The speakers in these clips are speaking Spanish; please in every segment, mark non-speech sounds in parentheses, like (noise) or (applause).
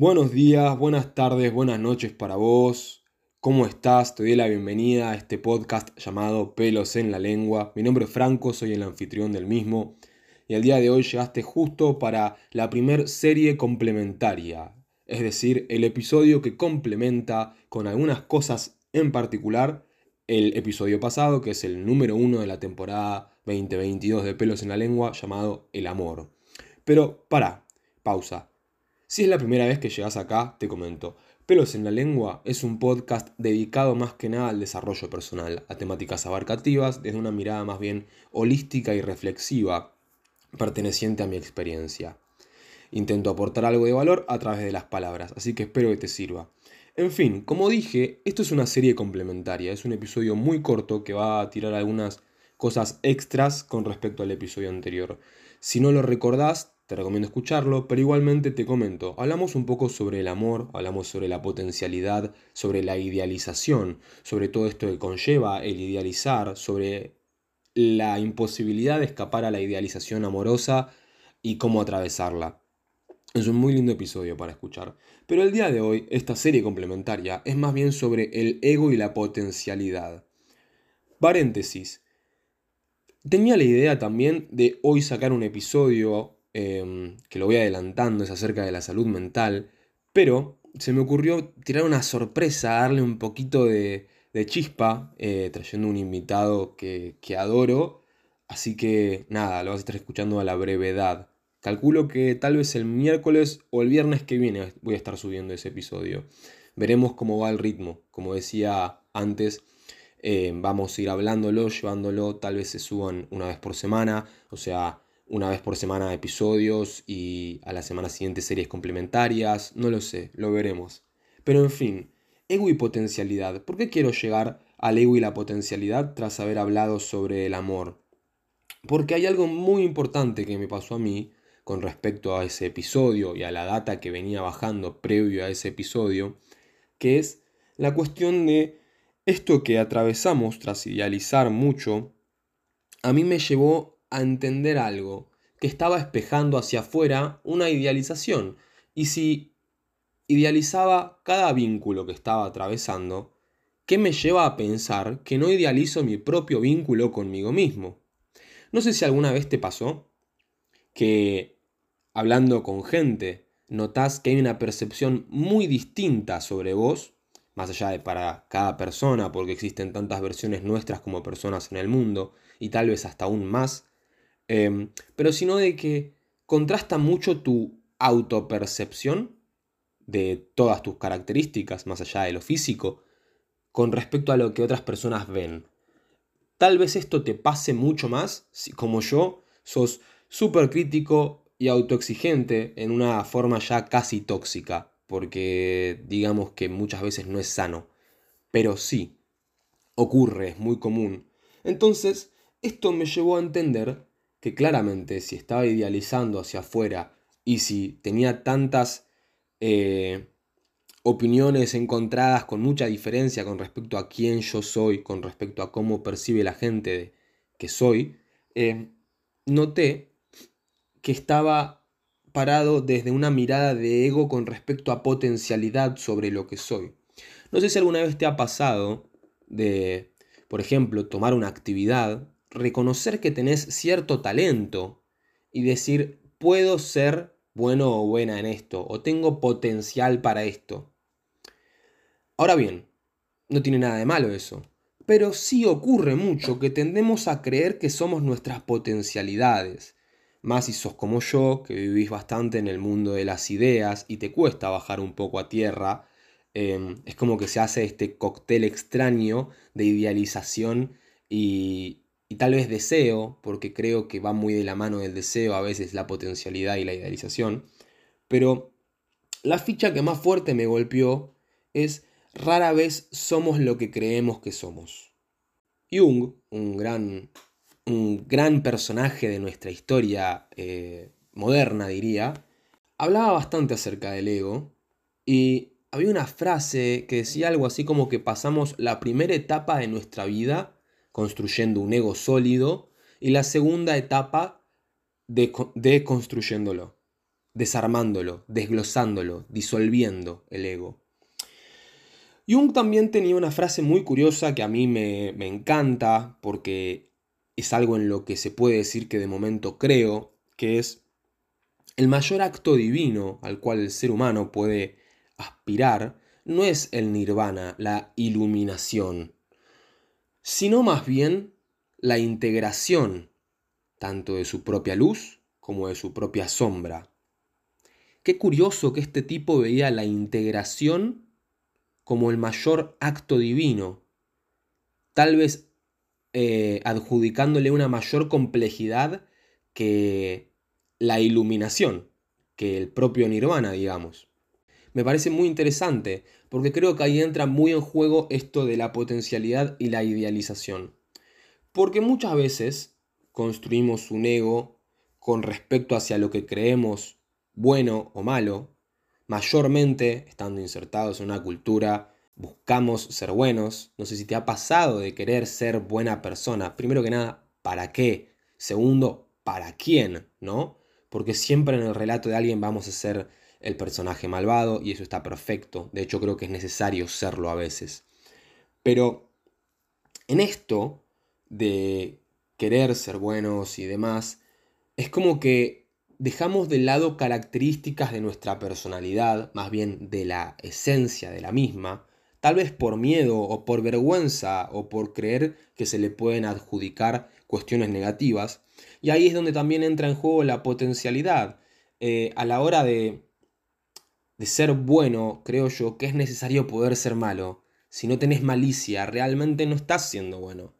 Buenos días, buenas tardes, buenas noches para vos. ¿Cómo estás? Te doy la bienvenida a este podcast llamado Pelos en la Lengua. Mi nombre es Franco, soy el anfitrión del mismo. Y el día de hoy llegaste justo para la primer serie complementaria. Es decir, el episodio que complementa con algunas cosas en particular el episodio pasado, que es el número uno de la temporada 2022 de Pelos en la Lengua, llamado El Amor. Pero, para, pausa. Si es la primera vez que llegas acá, te comento. Pelos en la Lengua es un podcast dedicado más que nada al desarrollo personal, a temáticas abarcativas, desde una mirada más bien holística y reflexiva, perteneciente a mi experiencia. Intento aportar algo de valor a través de las palabras, así que espero que te sirva. En fin, como dije, esto es una serie complementaria, es un episodio muy corto que va a tirar algunas cosas extras con respecto al episodio anterior. Si no lo recordás, te recomiendo escucharlo, pero igualmente te comento, hablamos un poco sobre el amor, hablamos sobre la potencialidad, sobre la idealización, sobre todo esto que conlleva el idealizar, sobre la imposibilidad de escapar a la idealización amorosa y cómo atravesarla. Es un muy lindo episodio para escuchar. Pero el día de hoy, esta serie complementaria es más bien sobre el ego y la potencialidad. Paréntesis. Tenía la idea también de hoy sacar un episodio Em, que lo voy adelantando, es acerca de la salud mental, pero se me ocurrió tirar una sorpresa, darle un poquito de, chispa, eh, trayendo un invitado que, que adoro, así que nada, lo vas a estar escuchando a la brevedad. Calculo que tal vez el miércoles o el viernes que viene voy a estar subiendo ese episodio. Veremos cómo va el ritmo. Como decía antes, eh, vamos a ir hablándolo, llevándolo. Tal vez se suban una vez por semana. O sea, una vez por semana episodios y a la semana siguiente series complementarias, no lo sé, lo veremos. Pero en fin, ego y potencialidad. ¿Por qué quiero llegar al ego y la potencialidad tras haber hablado sobre el amor? Porque hay algo muy importante que me pasó a mí con respecto a ese episodio y a la data que venía bajando previo a ese episodio, que es la cuestión de esto que atravesamos tras idealizar mucho, a mí me llevó a entender algo, que estaba espejando hacia afuera una idealización. Y si idealizaba cada vínculo que estaba atravesando, ¿qué me lleva a pensar que no idealizo mi propio vínculo conmigo mismo? No sé si alguna vez te pasó que hablando con gente notas que hay una percepción muy distinta sobre vos, más allá de para cada persona, porque existen tantas versiones nuestras como personas en el mundo, y tal vez hasta aún más, Em, pero sino de que contrasta mucho tu autopercepción de todas tus características, más allá de lo físico, con respecto a lo que otras personas ven. Tal vez esto te pase mucho más si, como yo, sos súper crítico y autoexigente en una forma ya casi tóxica, porque digamos que muchas veces no es sano. Pero sí, ocurre, es muy común. Entonces, esto me llevó a entender que claramente si estaba idealizando hacia afuera y si tenía tantas eh, opiniones encontradas con mucha diferencia con respecto a quién yo soy, con respecto a cómo percibe la gente que soy, eh, noté que estaba parado desde una mirada de ego con respecto a potencialidad sobre lo que soy. No sé si alguna vez te ha pasado de, por ejemplo, tomar una actividad reconocer que tenés cierto talento y decir, puedo ser bueno o buena en esto, o tengo potencial para esto. Ahora bien, no tiene nada de malo eso, pero sí ocurre mucho que tendemos a creer que somos nuestras potencialidades, más si sos como yo, que vivís bastante en el mundo de las ideas y te cuesta bajar un poco a tierra, em, es como que se hace este cóctel extraño de idealización y, y tal vez deseo, porque creo que va muy de la mano del deseo a veces la potencialidad y la idealización, pero la ficha que más fuerte me golpeó es rara vez somos lo que creemos que somos. Jung, un gran, un gran personaje de nuestra historia eh, moderna, diría, hablaba bastante acerca del ego y había una frase que decía algo así como que pasamos la primera etapa de nuestra vida construyendo un ego sólido, y la segunda etapa de, construyéndolo. desarmándolo, desglosándolo, disolviendo el ego. Jung también tenía una frase muy curiosa que a mí me, me encanta porque es algo en lo que se puede decir que de momento creo, que es el mayor acto divino al cual el ser humano puede aspirar no es el nirvana, la iluminación, sino más bien la integración tanto de su propia luz como de su propia sombra. Qué curioso que este tipo veía la integración como el mayor acto divino, tal vez eh, adjudicándole una mayor complejidad que la iluminación, que el propio nirvana, digamos. Me parece muy interesante, porque creo que ahí entra muy en juego esto de la potencialidad y la idealización. Porque muchas veces construimos un ego con respecto hacia lo que creemos bueno o malo, mayormente estando insertados en una cultura, buscamos ser buenos. No sé si te ha pasado de querer ser buena persona. Primero que nada, ¿para qué? Segundo, ¿para quién? ¿No? Porque siempre en el relato de alguien vamos a ser el personaje malvado y eso está perfecto. De hecho, creo que es necesario serlo a veces. Pero en esto de querer ser buenos y demás, es como que dejamos de lado características de nuestra personalidad, más bien de la esencia de la misma, tal vez por miedo o por vergüenza o por creer que se le pueden adjudicar cuestiones negativas. Y ahí es donde también entra en juego la potencialidad. Eh, a la hora de, de ser bueno, creo yo que es necesario poder ser malo. Si no tenés malicia, realmente no estás siendo bueno.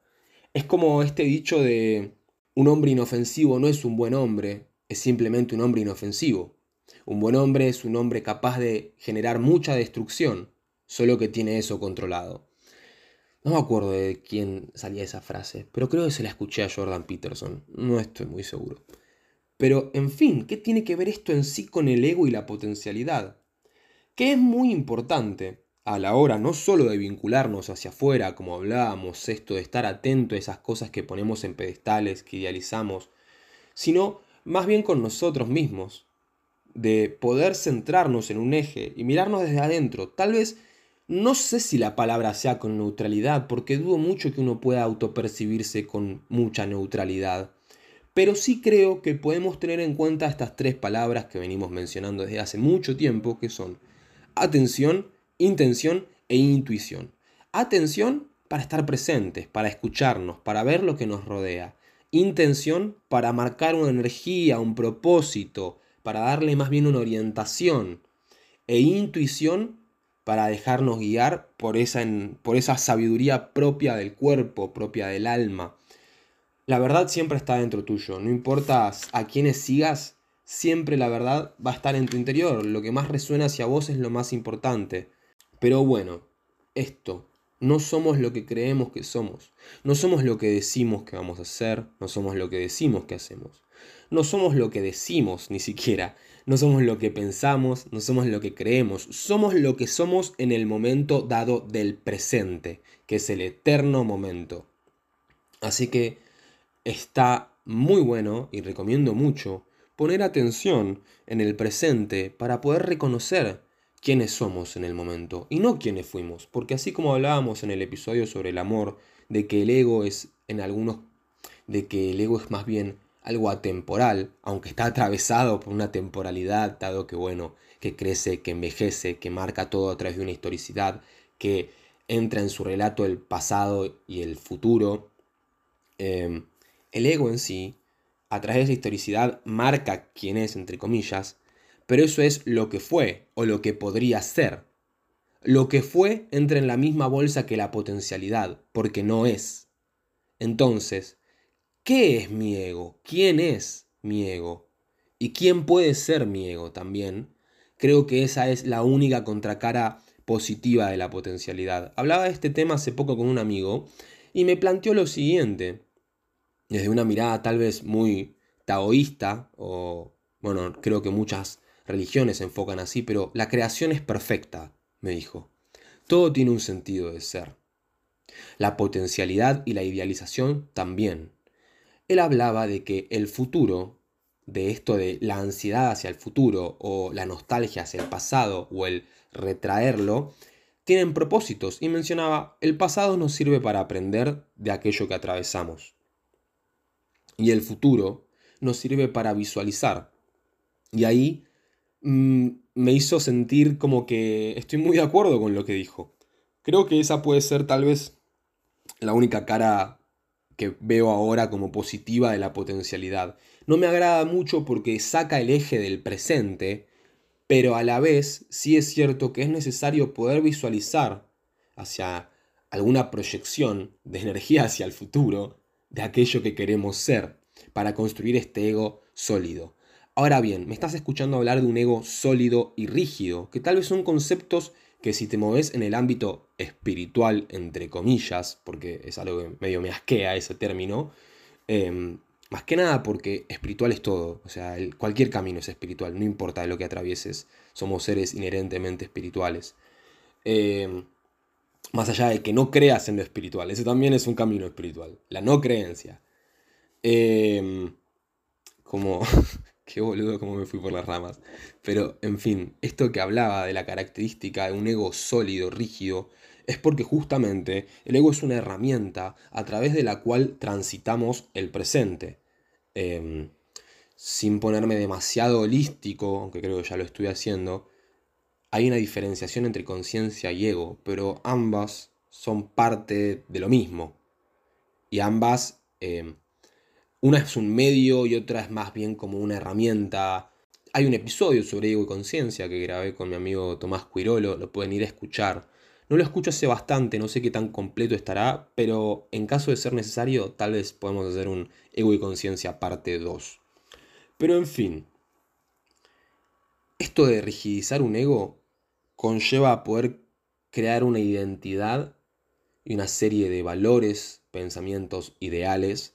Es como este dicho de un hombre inofensivo no es un buen hombre, es simplemente un hombre inofensivo. Un buen hombre es un hombre capaz de generar mucha destrucción, solo que tiene eso controlado. No me acuerdo de quién salía esa frase, pero creo que se la escuché a Jordan Peterson, no estoy muy seguro. Pero, en fin, ¿qué tiene que ver esto en sí con el ego y la potencialidad? Que es muy importante a la hora no solo de vincularnos hacia afuera, como hablábamos, esto de estar atento a esas cosas que ponemos en pedestales, que idealizamos, sino más bien con nosotros mismos, de poder centrarnos en un eje y mirarnos desde adentro. Tal vez, no sé si la palabra sea con neutralidad, porque dudo mucho que uno pueda autopercibirse con mucha neutralidad. Pero sí creo que podemos tener en cuenta estas tres palabras que venimos mencionando desde hace mucho tiempo, que son atención, intención e intuición. Atención para estar presentes, para escucharnos, para ver lo que nos rodea intención para marcar una energía, un propósito, para darle más bien una orientación, e intuición para dejarnos guiar por esa, por esa sabiduría propia del cuerpo, propia del alma. La verdad siempre está dentro tuyo, no importa a quiénes sigas, siempre la verdad va a estar en tu interior, lo que más resuena hacia vos es lo más importante. Pero bueno, esto, no somos lo que creemos que somos. No somos lo que decimos que vamos a hacer. No somos lo que decimos que hacemos. No somos lo que decimos ni siquiera. No somos lo que pensamos. No somos lo que creemos. Somos lo que somos en el momento dado del presente, que es el eterno momento. Así que está muy bueno y recomiendo mucho poner atención en el presente para poder reconocer quiénes somos en el momento y no quiénes fuimos, porque así como hablábamos en el episodio sobre el amor, de que el ego es en algunos de que el ego es más bien algo atemporal, aunque está atravesado por una temporalidad, dado que bueno, que crece, que envejece, que marca todo a través de una historicidad, que entra en su relato el pasado y el futuro. Em, el ego en sí, a través de esa historicidad, marca quién es, entre comillas, pero eso es lo que fue o lo que podría ser. Lo que fue entra en la misma bolsa que la potencialidad, porque no es. Entonces, ¿qué es mi ego? ¿Quién es mi ego? ¿Y quién puede ser mi ego también? Creo que esa es la única contracara positiva de la potencialidad. Hablaba de este tema hace poco con un amigo y me planteó lo siguiente, desde una mirada tal vez muy taoísta, o bueno, creo que muchas religiones se enfocan así, pero la creación es perfecta, me dijo. Todo tiene un sentido de ser. La potencialidad y la idealización también. Él hablaba de que el futuro de esto de la ansiedad hacia el futuro o la nostalgia hacia el pasado o el retraerlo, tienen propósitos y mencionaba, el pasado nos sirve para aprender de aquello que atravesamos. Y el futuro nos sirve para visualizar. Y ahí mm, me hizo sentir como que estoy muy de acuerdo con lo que dijo. Creo que esa puede ser tal vez la única cara que veo ahora como positiva de la potencialidad. No me agrada mucho porque saca el eje del presente, pero a la vez sí es cierto que es necesario poder visualizar hacia alguna proyección de energía hacia el futuro de aquello que queremos ser para construir este ego sólido. Ahora bien, me estás escuchando hablar de un ego sólido y rígido, que tal vez son conceptos que si te moves en el ámbito espiritual, entre comillas, porque es algo que medio me asquea ese término, em, más que nada porque espiritual es todo, o sea, cualquier camino es espiritual, no importa lo que atravieses, somos seres inherentemente espirituales. Em, más allá de que no creas en lo espiritual, ese también es un camino espiritual, la no creencia. Em, como (laughs) Qué boludo como me fui por las ramas. Pero, en fin, esto que hablaba de la característica de un ego sólido, rígido, es porque justamente el ego es una herramienta a través de la cual transitamos el presente. Em, sin ponerme demasiado holístico, aunque creo que ya lo estoy haciendo, hay una diferenciación entre conciencia y ego, pero ambas son parte de lo mismo. Y ambas em, una es un medio y otra es más bien como una herramienta. Hay un episodio sobre ego y conciencia que grabé con mi amigo Tomás Cuirolo, lo pueden ir a escuchar. No lo escucho hace bastante, no sé qué tan completo estará, pero en caso de ser necesario, tal vez podemos hacer un ego y conciencia parte 2. Pero en fin, esto de rigidizar un ego conlleva a poder crear una identidad y una serie de valores, pensamientos, ideales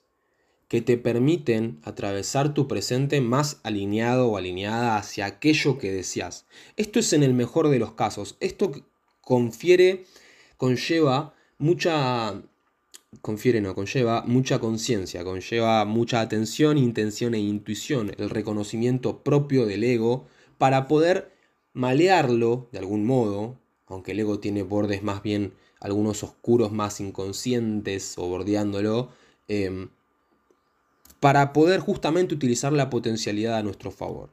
que te permiten atravesar tu presente más alineado o alineada hacia aquello que deseas. Esto es en el mejor de los casos. Esto confiere, conlleva mucha confiere no, conlleva mucha conciencia, conlleva mucha atención, intención e intuición, el reconocimiento propio del ego para poder malearlo de algún modo, aunque el ego tiene bordes más bien algunos oscuros más inconscientes o bordeándolo, em, para poder justamente utilizar la potencialidad a nuestro favor,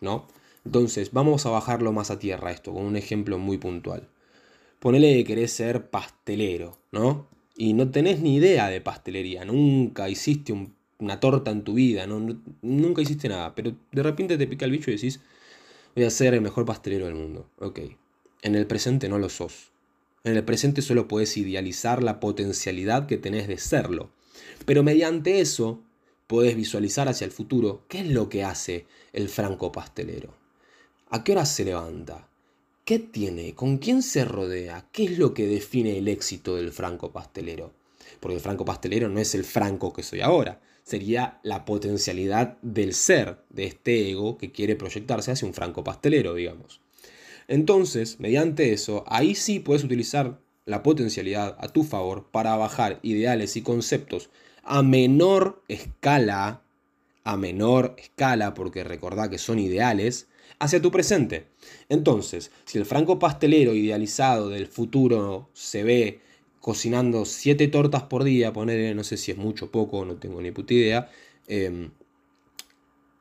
¿no? Entonces, vamos a bajarlo más a tierra esto, con un ejemplo muy puntual. Ponele que querés ser pastelero, ¿no? Y no tenés ni idea de pastelería, nunca hiciste una torta en tu vida, nunca hiciste nada, pero de repente te pica el bicho y decís, voy a ser el mejor pastelero del mundo. Ok, en el presente no lo sos. En el presente solo puedes idealizar la potencialidad que tenés de serlo. Pero mediante eso podés visualizar hacia el futuro qué es lo que hace el franco pastelero. ¿A qué hora se levanta? ¿Qué tiene? ¿Con quién se rodea? ¿Qué es lo que define el éxito del franco pastelero? Porque el franco pastelero no es el franco que soy ahora, sería la potencialidad del ser, de este ego que quiere proyectarse hacia un franco pastelero, digamos. Entonces, mediante eso, ahí sí puedes utilizar la potencialidad a tu favor para bajar ideales y conceptos a menor escala, a menor escala, porque recordá que son ideales, hacia tu presente. Entonces, si el franco pastelero idealizado del futuro se ve cocinando siete tortas por día, poner, no sé si es mucho o poco, no tengo ni puta idea, em,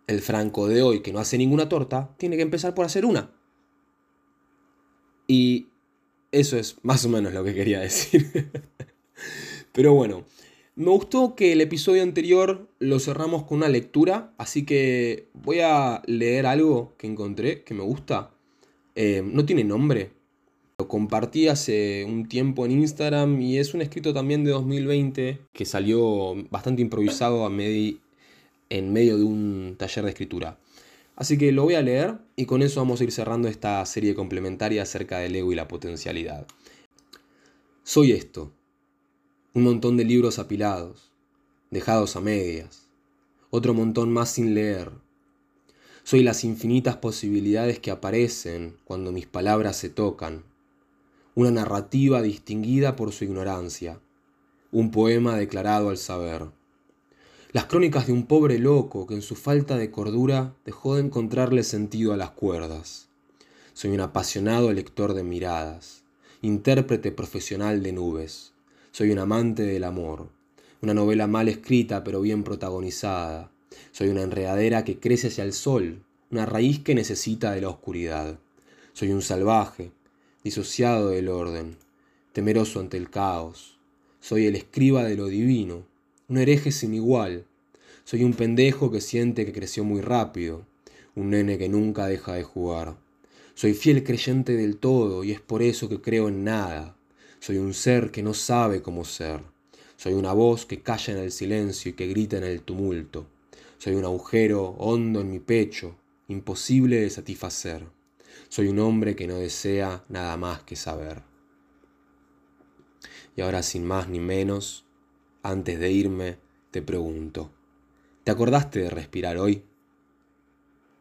el franco de hoy que no hace ninguna torta, tiene que empezar por hacer una. Y eso es más o menos lo que quería decir. (laughs) Pero bueno, me gustó que el episodio anterior lo cerramos con una lectura, así que voy a leer algo que encontré que me gusta. Eh, no tiene nombre. Lo compartí hace un tiempo en Instagram y es un escrito también de 2020 que salió bastante improvisado en medio de un taller de escritura. Así que lo voy a leer y con eso vamos a ir cerrando esta serie complementaria acerca del ego y la potencialidad. Soy esto un montón de libros apilados, dejados a medias, otro montón más sin leer. Soy las infinitas posibilidades que aparecen cuando mis palabras se tocan, una narrativa distinguida por su ignorancia, un poema declarado al saber. Las crónicas de un pobre loco que en su falta de cordura dejó de encontrarle sentido a las cuerdas. Soy un apasionado lector de miradas, intérprete profesional de nubes. Soy un amante del amor, una novela mal escrita pero bien protagonizada. Soy una enredadera que crece hacia el sol, una raíz que necesita de la oscuridad. Soy un salvaje, disociado del orden, temeroso ante el caos. Soy el escriba de lo divino, un hereje sin igual. Soy un pendejo que siente que creció muy rápido, un nene que nunca deja de jugar. Soy fiel creyente del todo y es por eso que creo en nada. Soy un ser que no sabe cómo ser. Soy una voz que calla en el silencio y que grita en el tumulto. Soy un agujero hondo en mi pecho, imposible de satisfacer. Soy un hombre que no desea nada más que saber. Y ahora sin más ni menos, antes de irme, te pregunto, ¿te acordaste de respirar hoy?